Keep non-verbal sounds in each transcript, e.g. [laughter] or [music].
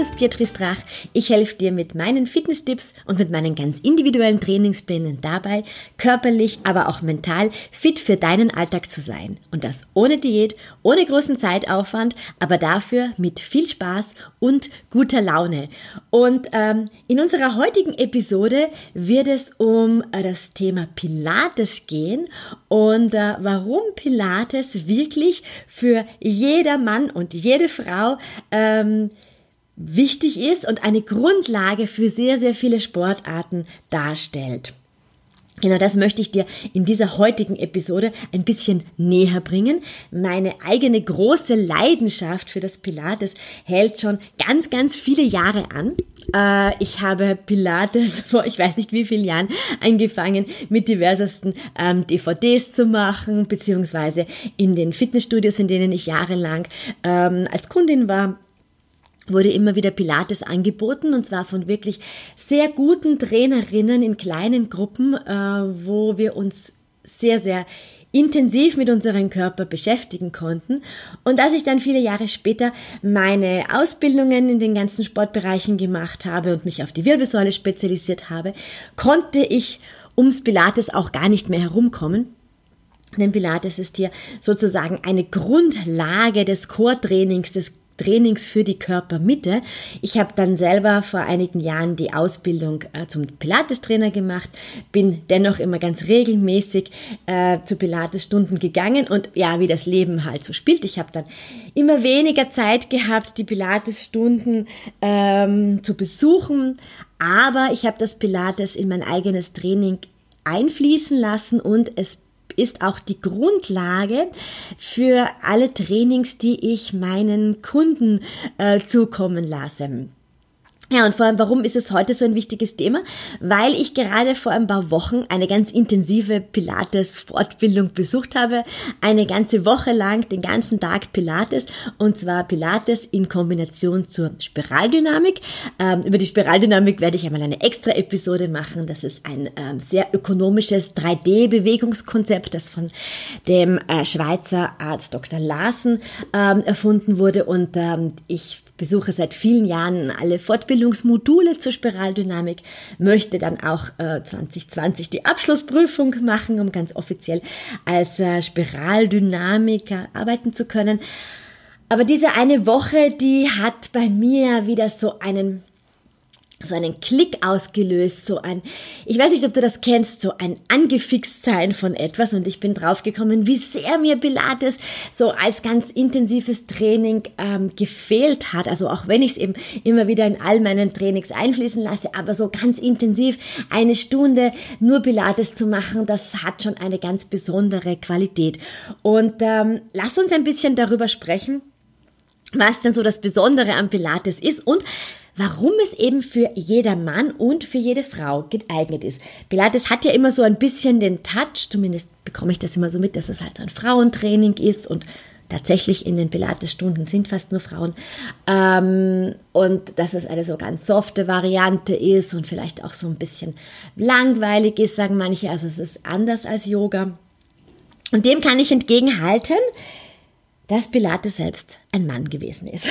Ist Beatrice Drach. Ich helfe dir mit meinen Fitness-Tipps und mit meinen ganz individuellen Trainingsplänen dabei, körperlich, aber auch mental fit für deinen Alltag zu sein. Und das ohne Diät, ohne großen Zeitaufwand, aber dafür mit viel Spaß und guter Laune. Und ähm, in unserer heutigen Episode wird es um äh, das Thema Pilates gehen und äh, warum Pilates wirklich für jeder Mann und jede Frau ähm, wichtig ist und eine Grundlage für sehr, sehr viele Sportarten darstellt. Genau das möchte ich dir in dieser heutigen Episode ein bisschen näher bringen. Meine eigene große Leidenschaft für das Pilates hält schon ganz, ganz viele Jahre an. Äh, ich habe Pilates [laughs] vor ich weiß nicht wie vielen Jahren angefangen, mit diversesten ähm, DVDs zu machen, beziehungsweise in den Fitnessstudios, in denen ich jahrelang ähm, als Kundin war wurde immer wieder Pilates angeboten und zwar von wirklich sehr guten Trainerinnen in kleinen Gruppen, äh, wo wir uns sehr, sehr intensiv mit unserem Körper beschäftigen konnten. Und als ich dann viele Jahre später meine Ausbildungen in den ganzen Sportbereichen gemacht habe und mich auf die Wirbelsäule spezialisiert habe, konnte ich ums Pilates auch gar nicht mehr herumkommen. Denn Pilates ist hier sozusagen eine Grundlage des Core-Trainings, des Trainings für die Körpermitte. Ich habe dann selber vor einigen Jahren die Ausbildung äh, zum Pilates-Trainer gemacht, bin dennoch immer ganz regelmäßig äh, zu Pilates-Stunden gegangen und ja, wie das Leben halt so spielt. Ich habe dann immer weniger Zeit gehabt, die Pilates-Stunden ähm, zu besuchen, aber ich habe das Pilates in mein eigenes Training einfließen lassen und es ist auch die Grundlage für alle Trainings, die ich meinen Kunden äh, zukommen lasse. Ja, und vor allem, warum ist es heute so ein wichtiges Thema? Weil ich gerade vor ein paar Wochen eine ganz intensive Pilates-Fortbildung besucht habe. Eine ganze Woche lang, den ganzen Tag Pilates. Und zwar Pilates in Kombination zur Spiraldynamik. Ähm, über die Spiraldynamik werde ich einmal eine extra Episode machen. Das ist ein ähm, sehr ökonomisches 3D-Bewegungskonzept, das von dem äh, Schweizer Arzt Dr. Larsen ähm, erfunden wurde. Und ähm, ich besuche seit vielen Jahren alle Fortbildungsmodule zur Spiraldynamik, möchte dann auch äh, 2020 die Abschlussprüfung machen, um ganz offiziell als äh, Spiraldynamiker arbeiten zu können. Aber diese eine Woche, die hat bei mir wieder so einen so einen Klick ausgelöst, so ein, ich weiß nicht, ob du das kennst, so ein angefixt sein von etwas und ich bin draufgekommen, wie sehr mir Pilates so als ganz intensives Training ähm, gefehlt hat. Also auch wenn ich es eben immer wieder in all meinen Trainings einfließen lasse, aber so ganz intensiv eine Stunde nur Pilates zu machen, das hat schon eine ganz besondere Qualität. Und ähm, lass uns ein bisschen darüber sprechen, was denn so das Besondere am Pilates ist und warum es eben für jeder Mann und für jede Frau geeignet ist. Pilates hat ja immer so ein bisschen den Touch, zumindest bekomme ich das immer so mit, dass es halt so ein Frauentraining ist und tatsächlich in den Pilates-Stunden sind fast nur Frauen. Ähm, und dass es eine so ganz softe Variante ist und vielleicht auch so ein bisschen langweilig ist, sagen manche. Also es ist anders als Yoga. Und dem kann ich entgegenhalten, dass Pilates selbst ein Mann gewesen ist.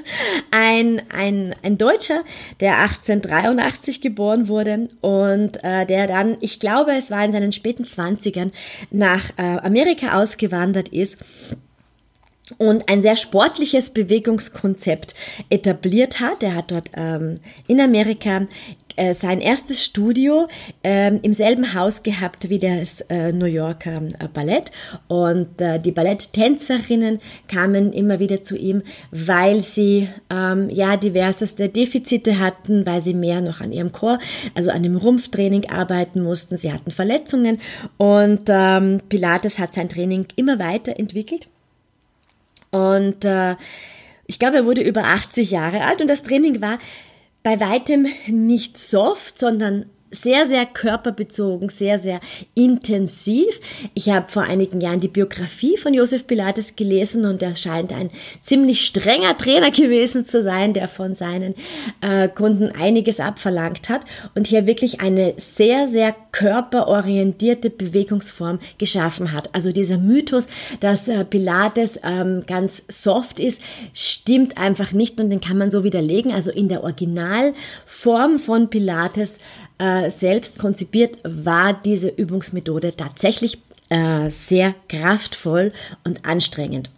[laughs] ein, ein, ein Deutscher, der 1883 geboren wurde und äh, der dann, ich glaube, es war in seinen späten Zwanzigern nach äh, Amerika ausgewandert ist und ein sehr sportliches Bewegungskonzept etabliert hat. Er hat dort ähm, in Amerika äh, sein erstes Studio ähm, im selben Haus gehabt wie das äh, New Yorker äh, Ballett. Und äh, die Balletttänzerinnen kamen immer wieder zu ihm, weil sie ähm, ja diverseste Defizite hatten, weil sie mehr noch an ihrem Chor, also an dem Rumpftraining arbeiten mussten. Sie hatten Verletzungen. Und ähm, Pilates hat sein Training immer weiterentwickelt. Und ich glaube, er wurde über 80 Jahre alt. Und das Training war bei weitem nicht soft, sondern sehr, sehr körperbezogen, sehr, sehr intensiv. Ich habe vor einigen Jahren die Biografie von Josef Pilates gelesen und er scheint ein ziemlich strenger Trainer gewesen zu sein, der von seinen äh, Kunden einiges abverlangt hat und hier wirklich eine sehr, sehr körperorientierte Bewegungsform geschaffen hat. Also dieser Mythos, dass äh, Pilates ähm, ganz soft ist, stimmt einfach nicht und den kann man so widerlegen. Also in der Originalform von Pilates äh, selbst konzipiert, war diese Übungsmethode tatsächlich äh, sehr kraftvoll und anstrengend.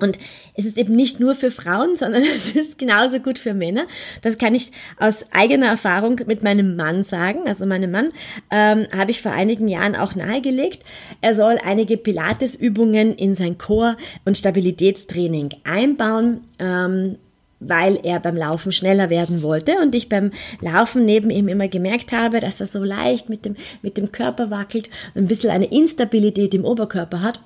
Und es ist eben nicht nur für Frauen, [laughs] sondern es ist genauso gut für Männer. Das kann ich aus eigener Erfahrung mit meinem Mann sagen. Also meinem Mann ähm, habe ich vor einigen Jahren auch nahegelegt, er soll einige Pilates-Übungen in sein Core- und Stabilitätstraining einbauen. Ähm, weil er beim Laufen schneller werden wollte und ich beim Laufen neben ihm immer gemerkt habe, dass er so leicht mit dem, mit dem Körper wackelt, ein bisschen eine Instabilität im Oberkörper hat.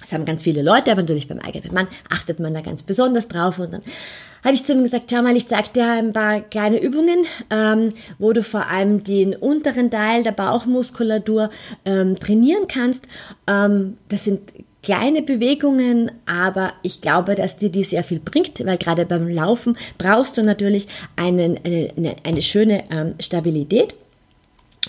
Das haben ganz viele Leute, aber natürlich beim eigenen Mann achtet man da ganz besonders drauf und dann habe ich zu ihm gesagt, schau mal, ich zeig dir ein paar kleine Übungen, ähm, wo du vor allem den unteren Teil der Bauchmuskulatur ähm, trainieren kannst. Ähm, das sind kleine Bewegungen, aber ich glaube, dass dir die sehr viel bringt, weil gerade beim Laufen brauchst du natürlich einen, eine, eine, schöne ähm, Stabilität.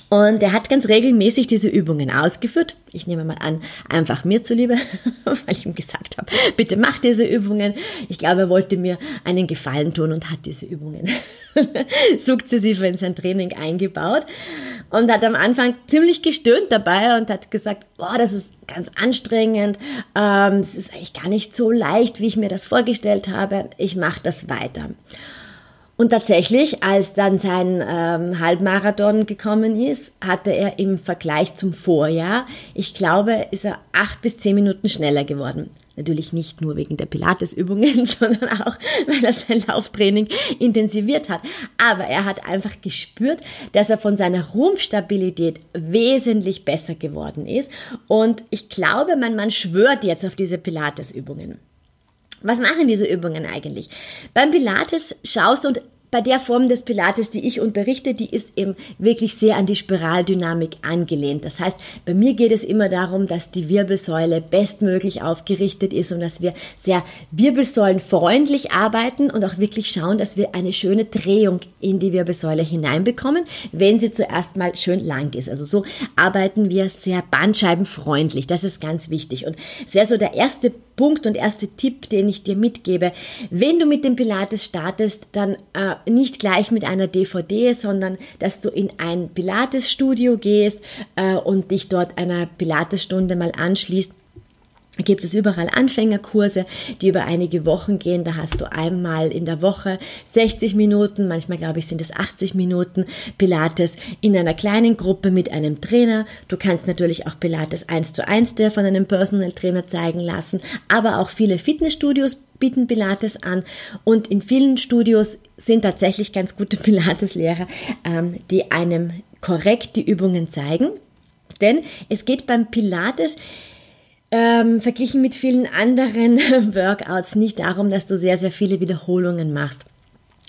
Und er hat ganz regelmäßig diese Übungen ausgeführt. Ich nehme mal an, einfach mir zuliebe, [laughs] weil ich ihm gesagt habe, bitte mach diese Übungen. Ich glaube, er wollte mir einen Gefallen tun und hat diese Übungen [laughs] sukzessive in sein Training eingebaut und hat am Anfang ziemlich gestöhnt dabei und hat gesagt, boah, das ist ganz anstrengend, ähm, es ist eigentlich gar nicht so leicht, wie ich mir das vorgestellt habe. Ich mache das weiter. Und tatsächlich, als dann sein ähm, Halbmarathon gekommen ist, hatte er im Vergleich zum Vorjahr, ich glaube, ist er acht bis zehn Minuten schneller geworden. Natürlich nicht nur wegen der Pilatesübungen, [laughs] sondern auch, weil er sein Lauftraining intensiviert hat. Aber er hat einfach gespürt, dass er von seiner Rumpfstabilität wesentlich besser geworden ist. Und ich glaube, mein Mann schwört jetzt auf diese Pilatesübungen. Was machen diese Übungen eigentlich? Beim Pilates schaust du und bei der Form des Pilates, die ich unterrichte, die ist eben wirklich sehr an die Spiraldynamik angelehnt. Das heißt, bei mir geht es immer darum, dass die Wirbelsäule bestmöglich aufgerichtet ist und dass wir sehr wirbelsäulenfreundlich arbeiten und auch wirklich schauen, dass wir eine schöne Drehung in die Wirbelsäule hineinbekommen, wenn sie zuerst mal schön lang ist. Also so arbeiten wir sehr bandscheibenfreundlich. Das ist ganz wichtig. Und es wäre so der erste Punkt und erste Tipp, den ich dir mitgebe. Wenn du mit dem Pilates startest, dann äh, nicht gleich mit einer DVD, sondern dass du in ein Pilates-Studio gehst äh, und dich dort einer Pilates-Stunde mal anschließt gibt es überall Anfängerkurse, die über einige Wochen gehen. Da hast du einmal in der Woche 60 Minuten, manchmal glaube ich sind es 80 Minuten Pilates in einer kleinen Gruppe mit einem Trainer. Du kannst natürlich auch Pilates 1 zu 1 dir von einem Personal Trainer zeigen lassen, aber auch viele Fitnessstudios bieten Pilates an und in vielen Studios sind tatsächlich ganz gute [laughs] Pilates-Lehrer, ähm, die einem korrekt die Übungen zeigen. Denn es geht beim Pilates ähm, verglichen mit vielen anderen [laughs] Workouts nicht darum, dass du sehr, sehr viele Wiederholungen machst.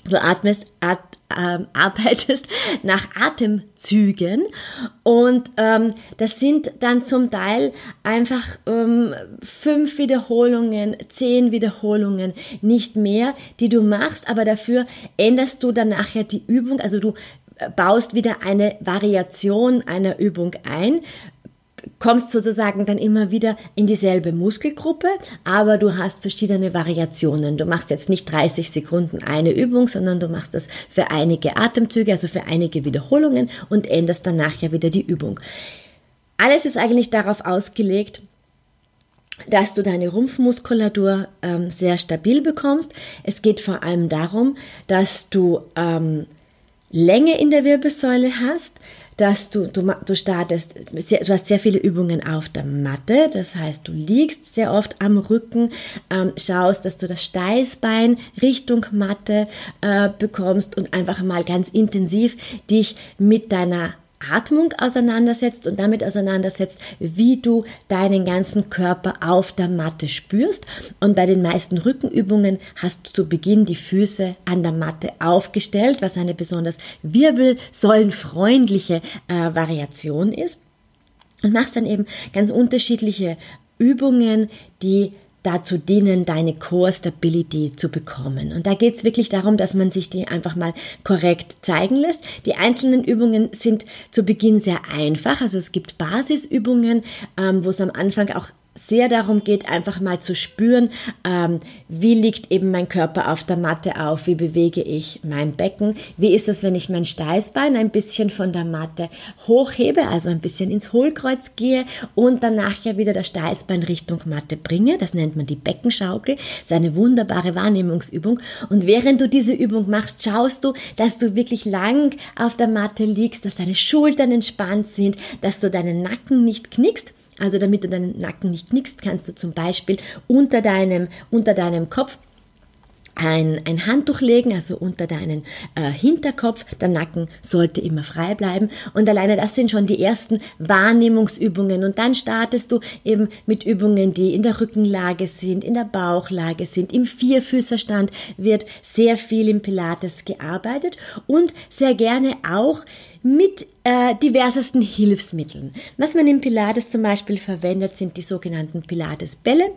Du atmest, at, ähm, [laughs] arbeitest nach Atemzügen. Und ähm, das sind dann zum Teil einfach ähm, fünf Wiederholungen, zehn Wiederholungen, nicht mehr, die du machst, aber dafür änderst du dann nachher die Übung, also du baust wieder eine Variation einer Übung ein, kommst sozusagen dann immer wieder in dieselbe Muskelgruppe, aber du hast verschiedene Variationen. Du machst jetzt nicht 30 Sekunden eine Übung, sondern du machst das für einige Atemzüge, also für einige Wiederholungen und änderst dann nachher wieder die Übung. Alles ist eigentlich darauf ausgelegt, dass du deine Rumpfmuskulatur ähm, sehr stabil bekommst. Es geht vor allem darum, dass du ähm, Länge in der Wirbelsäule hast, dass du, du, du startest, du hast sehr viele Übungen auf der Matte, das heißt, du liegst sehr oft am Rücken, ähm, schaust, dass du das Steißbein Richtung Matte äh, bekommst und einfach mal ganz intensiv dich mit deiner Atmung auseinandersetzt und damit auseinandersetzt, wie du deinen ganzen Körper auf der Matte spürst. Und bei den meisten Rückenübungen hast du zu Beginn die Füße an der Matte aufgestellt, was eine besonders wirbelsäulenfreundliche äh, Variation ist. Und machst dann eben ganz unterschiedliche Übungen, die dazu dienen, deine Core Stability zu bekommen. Und da geht es wirklich darum, dass man sich die einfach mal korrekt zeigen lässt. Die einzelnen Übungen sind zu Beginn sehr einfach. Also es gibt Basisübungen, ähm, wo es am Anfang auch sehr darum geht, einfach mal zu spüren, ähm, wie liegt eben mein Körper auf der Matte auf, wie bewege ich mein Becken, wie ist es, wenn ich mein Steißbein ein bisschen von der Matte hochhebe, also ein bisschen ins Hohlkreuz gehe und danach ja wieder das Steißbein Richtung Matte bringe. Das nennt man die Beckenschaukel. Das ist eine wunderbare Wahrnehmungsübung. Und während du diese Übung machst, schaust du, dass du wirklich lang auf der Matte liegst, dass deine Schultern entspannt sind, dass du deinen Nacken nicht knickst also damit du deinen Nacken nicht knickst, kannst du zum Beispiel unter deinem, unter deinem Kopf ein, ein Handtuch legen, also unter deinen äh, Hinterkopf. Der Nacken sollte immer frei bleiben. Und alleine das sind schon die ersten Wahrnehmungsübungen. Und dann startest du eben mit Übungen, die in der Rückenlage sind, in der Bauchlage sind. Im Vierfüßerstand wird sehr viel im Pilates gearbeitet und sehr gerne auch mit äh, diversesten Hilfsmitteln. Was man im Pilates zum Beispiel verwendet, sind die sogenannten Pilates-Bälle.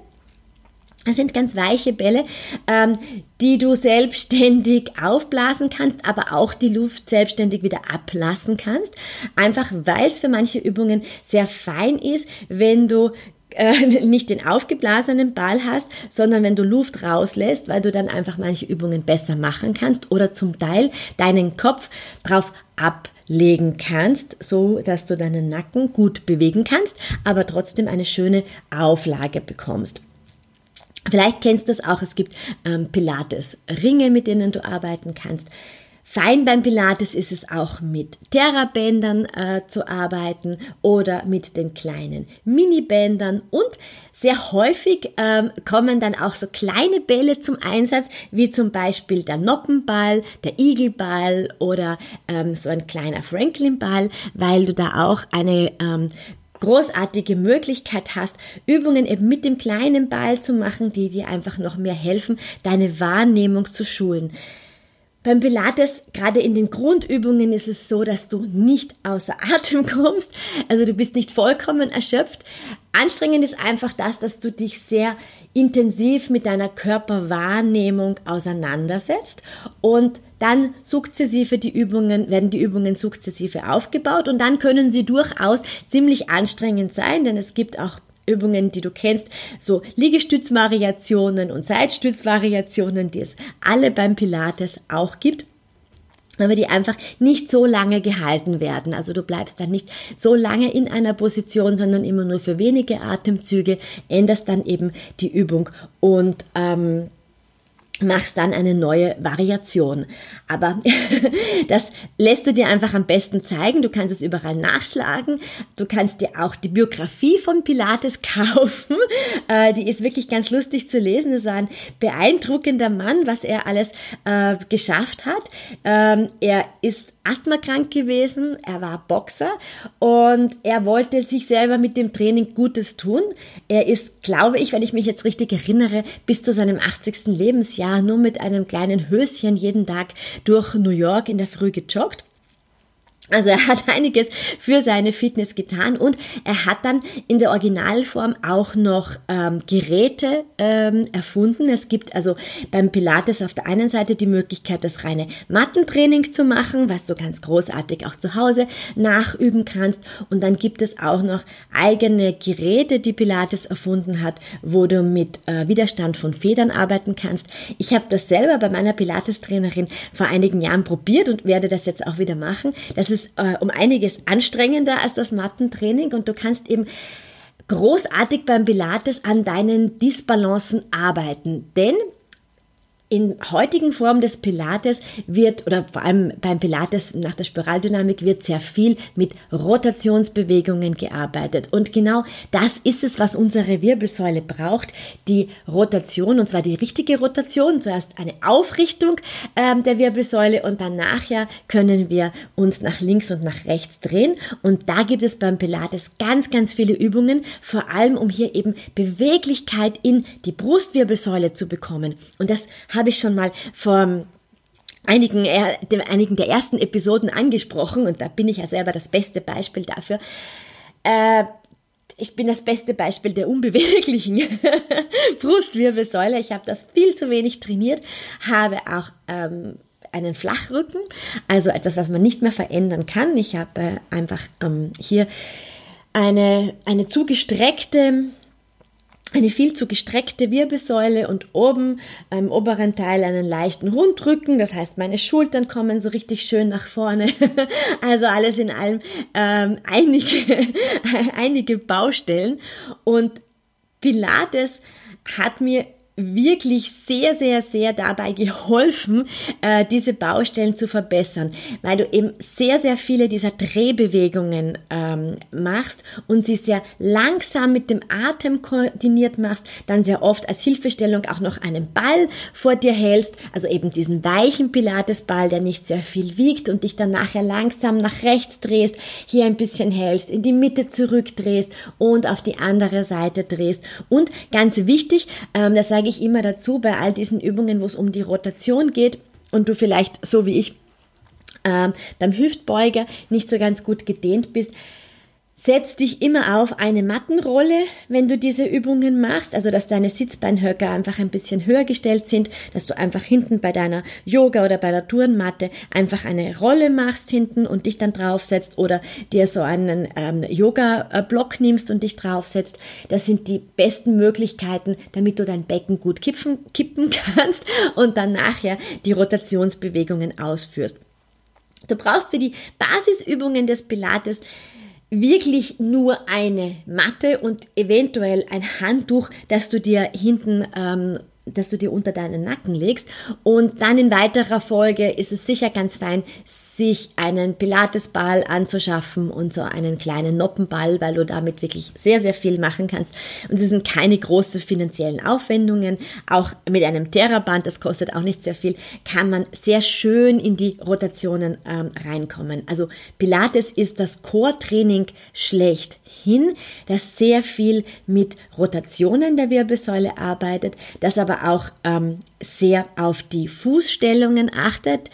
Das sind ganz weiche Bälle, ähm, die du selbstständig aufblasen kannst, aber auch die Luft selbstständig wieder ablassen kannst. Einfach weil es für manche Übungen sehr fein ist, wenn du äh, nicht den aufgeblasenen Ball hast, sondern wenn du Luft rauslässt, weil du dann einfach manche Übungen besser machen kannst oder zum Teil deinen Kopf drauf ablegen kannst, so dass du deinen Nacken gut bewegen kannst, aber trotzdem eine schöne Auflage bekommst. Vielleicht kennst du es auch, es gibt ähm, Pilates-Ringe, mit denen du arbeiten kannst. Fein beim Pilates ist es auch mit Terrabändern äh, zu arbeiten oder mit den kleinen Minibändern und sehr häufig ähm, kommen dann auch so kleine Bälle zum Einsatz, wie zum Beispiel der Noppenball, der Igelball oder ähm, so ein kleiner Franklin-Ball, weil du da auch eine ähm, großartige Möglichkeit hast, Übungen eben mit dem kleinen Ball zu machen, die dir einfach noch mehr helfen, deine Wahrnehmung zu schulen. Beim Pilates, gerade in den Grundübungen, ist es so, dass du nicht außer [laughs] Atem kommst. Also du bist nicht vollkommen erschöpft. Anstrengend ist einfach das, dass du dich sehr intensiv mit deiner Körperwahrnehmung auseinandersetzt und dann sukzessive die Übungen, werden die Übungen sukzessive aufgebaut und dann können sie durchaus ziemlich anstrengend sein, denn es gibt auch Übungen, die du kennst, so Liegestützvariationen und Seitstützvariationen, die es alle beim Pilates auch gibt aber die einfach nicht so lange gehalten werden. Also du bleibst dann nicht so lange in einer Position, sondern immer nur für wenige Atemzüge, änderst dann eben die Übung und ähm, machst dann eine neue Variation. Aber [laughs] das lässt du dir einfach am besten zeigen. Du kannst es überall nachschlagen. Du kannst dir auch die Biografie von Pilates [laughs] kaufen. Äh, die ist wirklich ganz lustig zu lesen. Es ist ein beeindruckender Mann, was er alles äh, geschafft hat. Ähm, er ist asthmakrank gewesen, er war Boxer und er wollte sich selber mit dem Training Gutes tun. Er ist, glaube ich, wenn ich mich jetzt richtig erinnere, bis zu seinem 80. Lebensjahr nur mit einem kleinen Höschen jeden Tag durch New York in der Früh gejoggt. Also er hat einiges für seine Fitness getan und er hat dann in der Originalform auch noch ähm, Geräte ähm, erfunden. Es gibt also beim Pilates auf der einen Seite die Möglichkeit, das reine Mattentraining zu machen, was du ganz großartig auch zu Hause nachüben kannst. Und dann gibt es auch noch eigene Geräte, die Pilates erfunden hat, wo du mit äh, Widerstand von Federn arbeiten kannst. Ich habe das selber bei meiner Pilates-Trainerin vor einigen Jahren probiert und werde das jetzt auch wieder machen. Das ist ist äh, um einiges anstrengender als das Mattentraining und du kannst eben großartig beim Pilates an deinen Disbalancen arbeiten. Denn in heutigen Form des Pilates wird, oder vor allem beim Pilates nach der Spiraldynamik wird sehr viel mit Rotationsbewegungen gearbeitet. Und genau das ist es, was unsere Wirbelsäule braucht. Die Rotation, und zwar die richtige Rotation. Zuerst eine Aufrichtung ähm, der Wirbelsäule und dann nachher können wir uns nach links und nach rechts drehen. Und da gibt es beim Pilates ganz, ganz viele Übungen, vor allem um hier eben Beweglichkeit in die Brustwirbelsäule zu bekommen. Und das habe ich schon mal vor einigen, äh, einigen der ersten Episoden angesprochen und da bin ich ja selber das beste Beispiel dafür. Äh, ich bin das beste Beispiel der unbeweglichen [laughs] Brustwirbelsäule. Ich habe das viel zu wenig trainiert, habe auch ähm, einen Flachrücken, also etwas, was man nicht mehr verändern kann. Ich habe äh, einfach ähm, hier eine, eine zugestreckte eine viel zu gestreckte Wirbelsäule und oben im oberen Teil einen leichten Rundrücken. Das heißt, meine Schultern kommen so richtig schön nach vorne. [laughs] Also alles in allem ähm, einige, [laughs] einige Baustellen. Und Pilates hat mir wirklich sehr, sehr, sehr dabei geholfen, äh, diese Baustellen zu verbessern, weil du eben sehr, sehr viele dieser Drehbewegungen ähm, machst und sie sehr langsam mit dem Atem koordiniert machst, dann sehr oft als Hilfestellung auch noch einen Ball vor dir hältst, also eben diesen weichen Pilatesball, der nicht sehr viel wiegt und dich dann nachher langsam nach rechts drehst, hier ein bisschen hältst, in die Mitte zurückdrehst und auf die andere Seite drehst. Und ganz wichtig, ähm, das sage ich immer dazu bei all diesen Übungen, wo es um die Rotation geht und du vielleicht so wie ich ähm, beim Hüftbeuger nicht so ganz gut gedehnt bist, Setz dich immer auf eine Mattenrolle, wenn du diese Übungen machst, also dass deine Sitzbeinhöcker einfach ein bisschen höher gestellt sind, dass du einfach hinten bei deiner Yoga oder bei der Turnmatte einfach eine Rolle machst hinten und dich dann draufsetzt oder dir so einen ähm, Yoga-Block nimmst und dich draufsetzt. Das sind die besten Möglichkeiten, damit du dein Becken gut kippen, kippen [laughs] kannst und dann nachher die Rotationsbewegungen ausführst. Du brauchst für die Basisübungen des Pilates wirklich nur eine Matte und eventuell ein Handtuch, das du dir hinten ähm, dass du dir unter deinen Nacken legst. Und dann in weiterer Folge ist es sicher ganz fein, sich einen Pilatesball anzuschaffen und so einen kleinen Noppenball, weil du damit wirklich sehr, sehr viel machen kannst. Und es sind keine großen finanziellen Aufwendungen. Auch mit einem Terraband, das kostet auch nicht sehr viel, kann man sehr schön in die Rotationen ähm, reinkommen. Also Pilates ist das Core-Training schlechthin, das sehr viel mit Rotationen der Wirbelsäule arbeitet, das aber auch ähm, sehr auf die Fußstellungen achtet.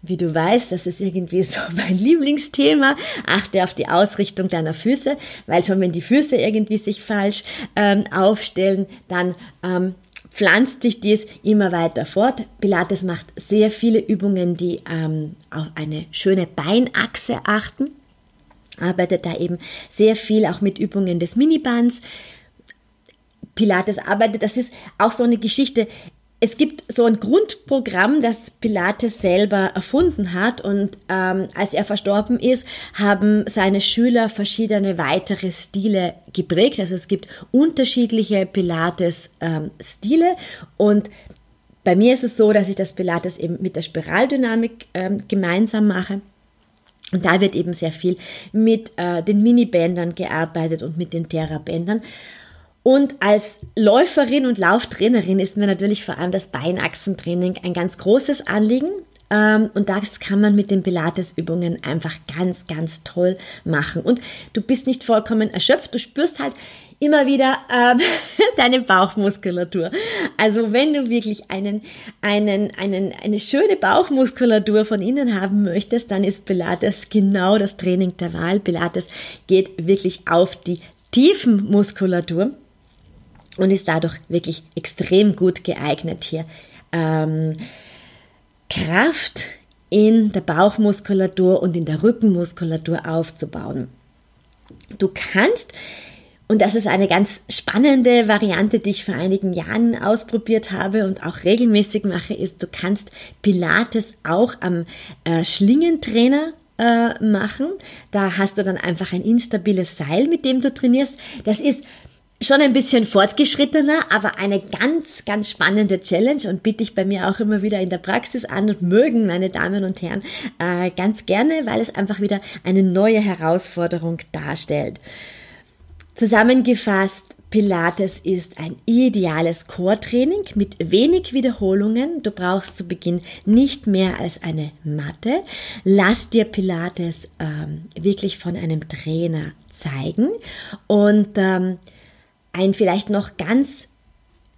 Wie du weißt, das ist irgendwie so [laughs] mein Lieblingsthema. Achte auf die Ausrichtung deiner Füße, weil schon wenn die Füße irgendwie sich falsch ähm, aufstellen, dann ähm, pflanzt sich dies immer weiter fort. Pilates macht sehr viele Übungen, die ähm, auf eine schöne Beinachse achten. Arbeitet da eben sehr viel auch mit Übungen des Minibands. Pilates arbeitet, das ist auch so eine Geschichte es gibt so ein Grundprogramm, das Pilates selber erfunden hat und ähm, als er verstorben ist, haben seine Schüler verschiedene weitere Stile geprägt. Also es gibt unterschiedliche Pilates-Stile ähm, und bei mir ist es so, dass ich das Pilates eben mit der Spiraldynamik ähm, gemeinsam mache. Und da wird eben sehr viel mit äh, den Minibändern gearbeitet und mit den Terra-Bändern. Und als Läuferin und Lauftrainerin ist mir natürlich vor allem das Beinachsentraining ein ganz großes Anliegen. Ähm, und das kann man mit den Pilates-Übungen einfach ganz, ganz toll machen. Und du bist nicht vollkommen erschöpft, du spürst halt immer wieder ähm, [laughs] deine Bauchmuskulatur. Also wenn du wirklich einen, einen, einen, eine schöne Bauchmuskulatur von innen haben möchtest, dann ist Pilates genau das Training der Wahl. Pilates geht wirklich auf die Tiefenmuskulatur und ist dadurch wirklich extrem gut geeignet hier. Ähm, Kraft in der Bauchmuskulatur und in der Rückenmuskulatur aufzubauen. Du kannst, und das ist eine ganz spannende Variante, die ich vor einigen Jahren ausprobiert habe und auch regelmäßig mache, ist, du kannst Pilates auch am äh, Schlingentrainer äh, machen. Da hast du dann einfach ein instabiles Seil, mit dem du trainierst. Das ist schon ein bisschen fortgeschrittener, aber eine ganz, ganz spannende Challenge und bitte ich bei mir auch immer wieder in der Praxis an und mögen meine Damen und Herren äh, ganz gerne, weil es einfach wieder eine neue Herausforderung darstellt. Zusammengefasst, Pilates ist ein ideales Core-Training mit wenig Wiederholungen. Du brauchst zu Beginn nicht mehr als eine Matte. Lass dir Pilates ähm, wirklich von einem Trainer zeigen und ähm, ein vielleicht noch ganz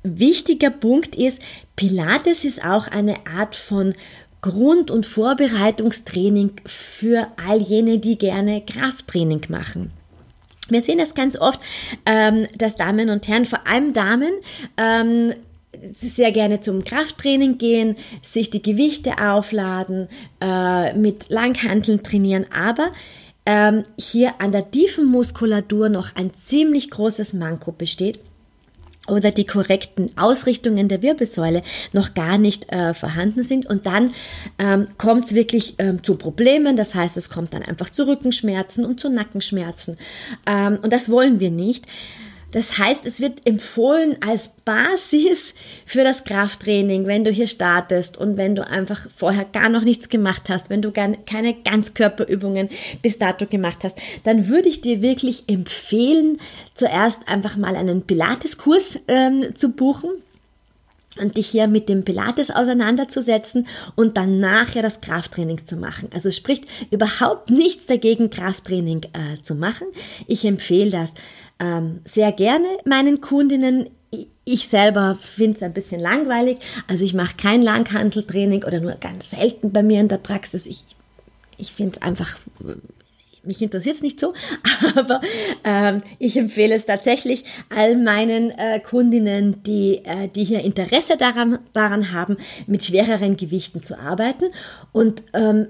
wichtiger Punkt ist, Pilates ist auch eine Art von Grund- und Vorbereitungstraining für all jene, die gerne Krafttraining machen. Wir sehen das ganz oft, ähm, dass Damen und Herren, vor allem Damen, ähm, sehr gerne zum Krafttraining gehen, sich die Gewichte aufladen, äh, mit Langhanteln trainieren, aber ähm, hier an der tiefen Muskulatur noch ein ziemlich großes Manko besteht oder die korrekten Ausrichtungen der Wirbelsäule noch gar nicht äh, vorhanden sind. Und dann ähm, kommt es wirklich ähm, zu Problemen. Das heißt, es kommt dann einfach zu Rückenschmerzen und zu Nackenschmerzen. Ähm, und das wollen wir nicht. Das heißt, es wird empfohlen als Basis für das Krafttraining, wenn du hier startest und wenn du einfach vorher gar noch nichts gemacht hast, wenn du keine Ganzkörperübungen bis dato gemacht hast, dann würde ich dir wirklich empfehlen, zuerst einfach mal einen Pilates-Kurs ähm, zu buchen und dich hier mit dem Pilates auseinanderzusetzen und dann nachher das Krafttraining zu machen. Also spricht überhaupt nichts dagegen, Krafttraining äh, zu machen. Ich empfehle das ähm, sehr gerne meinen Kundinnen. Ich selber finde es ein bisschen langweilig. Also ich mache kein Langhanteltraining oder nur ganz selten bei mir in der Praxis. Ich, ich finde es einfach mich interessiert es nicht so, [laughs] aber ähm, ich empfehle es tatsächlich all meinen äh, Kundinnen, die, äh, die hier Interesse daran, daran haben, mit schwereren Gewichten zu arbeiten. Und ähm,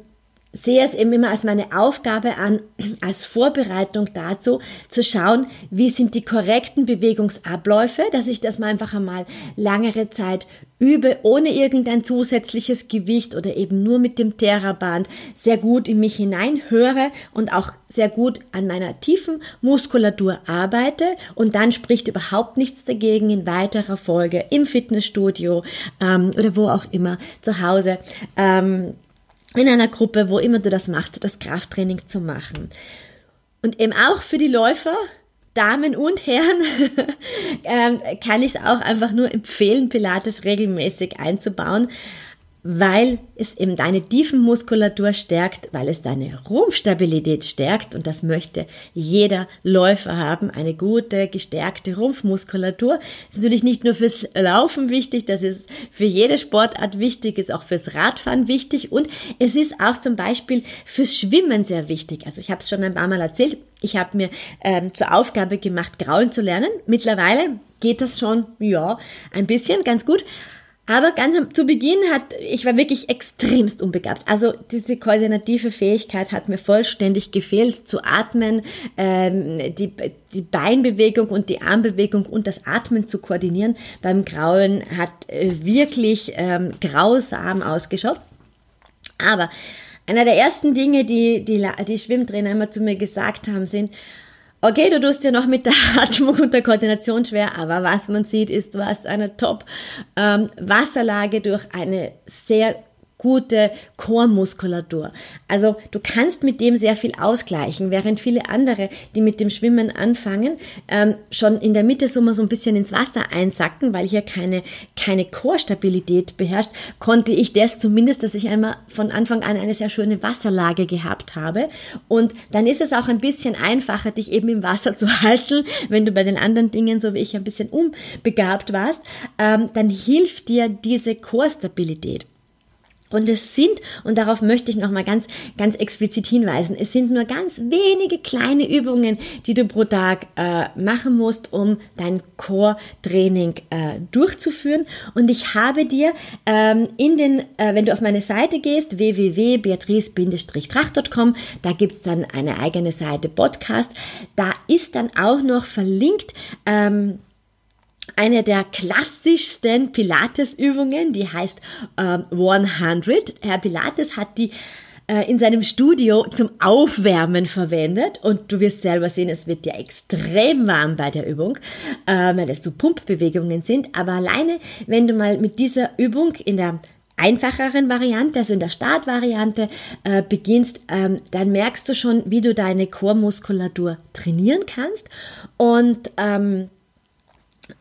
sehe es eben immer als meine Aufgabe an, als Vorbereitung dazu, zu schauen, wie sind die korrekten Bewegungsabläufe, dass ich das mal einfach einmal langere Zeit übe, ohne irgendein zusätzliches Gewicht oder eben nur mit dem Theraband sehr gut in mich hineinhöre und auch sehr gut an meiner tiefen Muskulatur arbeite und dann spricht überhaupt nichts dagegen in weiterer Folge im Fitnessstudio ähm, oder wo auch immer zu Hause. Ähm, in einer Gruppe, wo immer du das machst, das Krafttraining zu machen. Und eben auch für die Läufer, Damen und Herren, [laughs] ähm, kann ich es auch einfach nur empfehlen, Pilates regelmäßig einzubauen weil es eben deine Tiefenmuskulatur stärkt, weil es deine Rumpfstabilität stärkt und das möchte jeder Läufer haben, eine gute, gestärkte Rumpfmuskulatur. Das ist natürlich nicht nur fürs Laufen wichtig, das ist für jede Sportart wichtig, ist auch fürs Radfahren wichtig und es ist auch zum Beispiel fürs Schwimmen sehr wichtig. Also ich habe es schon ein paar Mal erzählt, ich habe mir ähm, zur Aufgabe gemacht, Grauen zu lernen. Mittlerweile geht das schon, ja, ein bisschen, ganz gut. Aber ganz zu Beginn hat, ich war wirklich extremst unbegabt. Also diese koordinative Fähigkeit hat mir vollständig gefehlt, zu atmen, ähm, die, die Beinbewegung und die Armbewegung und das Atmen zu koordinieren beim Grauen hat äh, wirklich ähm, grausam ausgeschaut. Aber einer der ersten Dinge, die die, die Schwimmtrainer immer zu mir gesagt haben, sind, Okay, du tust ja noch mit der [laughs] Atmung und der Koordination schwer, aber was man sieht, ist, du hast eine Top-Wasserlage ähm, durch eine sehr gute Chormuskulatur. Also du kannst mit dem sehr viel ausgleichen, während viele andere, die mit dem Schwimmen anfangen, ähm, schon in der Mitte so mal so ein bisschen ins Wasser einsacken, weil hier keine, keine Chorstabilität beherrscht, konnte ich das zumindest, dass ich einmal von Anfang an eine sehr schöne Wasserlage gehabt habe. Und dann ist es auch ein bisschen einfacher, dich eben im Wasser zu halten, wenn du bei den anderen Dingen, so wie ich, ein bisschen unbegabt warst, ähm, dann hilft dir diese Chorstabilität. Und es sind, und darauf möchte ich nochmal ganz, ganz explizit hinweisen, es sind nur ganz wenige kleine Übungen, die du pro Tag äh, machen musst, um dein Core-Training äh, durchzuführen. Und ich habe dir ähm, in den, äh, wenn du auf meine Seite gehst, www.beatrice-tracht.com, da gibt's dann eine eigene Seite Podcast, da ist dann auch noch verlinkt, ähm, eine der klassischsten Pilates-Übungen, die heißt ähm, 100. Herr Pilates hat die äh, in seinem Studio zum Aufwärmen verwendet und du wirst selber sehen, es wird dir extrem warm bei der Übung, äh, weil es so Pumpbewegungen sind. Aber alleine, wenn du mal mit dieser Übung in der einfacheren Variante, also in der Startvariante äh, beginnst, ähm, dann merkst du schon, wie du deine Chormuskulatur trainieren kannst und ähm,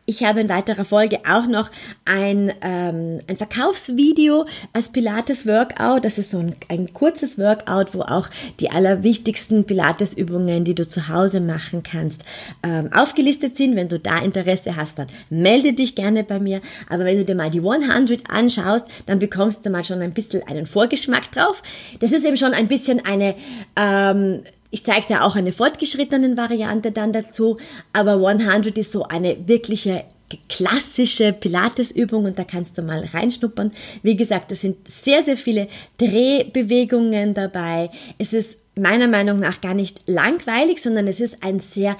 ich habe in weiterer Folge auch noch ein, ähm, ein Verkaufsvideo als Pilates-Workout. Das ist so ein, ein kurzes Workout, wo auch die allerwichtigsten Pilates-Übungen, die du zu Hause machen kannst, ähm, aufgelistet sind. Wenn du da Interesse hast, dann melde dich gerne bei mir. Aber wenn du dir mal die 100 anschaust, dann bekommst du mal schon ein bisschen einen Vorgeschmack drauf. Das ist eben schon ein bisschen eine... Ähm, ich zeige dir auch eine fortgeschrittenen Variante dann dazu, aber 100 ist so eine wirkliche klassische Pilatesübung und da kannst du mal reinschnuppern. Wie gesagt, es sind sehr, sehr viele Drehbewegungen dabei. Es ist meiner Meinung nach gar nicht langweilig, sondern es ist ein sehr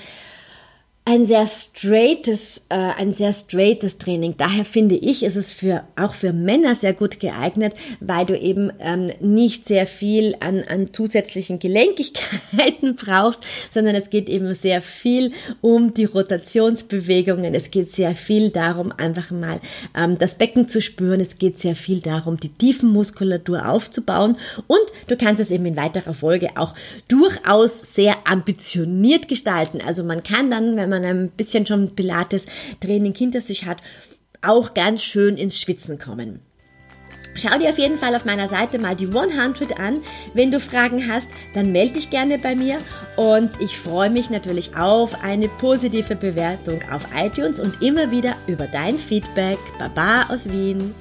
ein sehr straightes, äh, ein sehr straightes Training. Daher finde ich, ist es für, auch für Männer sehr gut geeignet, weil du eben ähm, nicht sehr viel an, an zusätzlichen Gelenkigkeiten [laughs] brauchst, sondern es geht eben sehr viel um die Rotationsbewegungen. Es geht sehr viel darum, einfach mal ähm, das Becken zu spüren. Es geht sehr viel darum, die Tiefenmuskulatur aufzubauen. Und du kannst es eben in weiterer Folge auch durchaus sehr ambitioniert gestalten. Also man kann dann, wenn man man ein bisschen schon Pilates-Training hinter sich hat, auch ganz schön ins Schwitzen kommen. Schau dir auf jeden Fall auf meiner Seite mal die 100 an. Wenn du Fragen hast, dann melde dich gerne bei mir und ich freue mich natürlich auf eine positive Bewertung auf iTunes und immer wieder über dein Feedback. Baba aus Wien.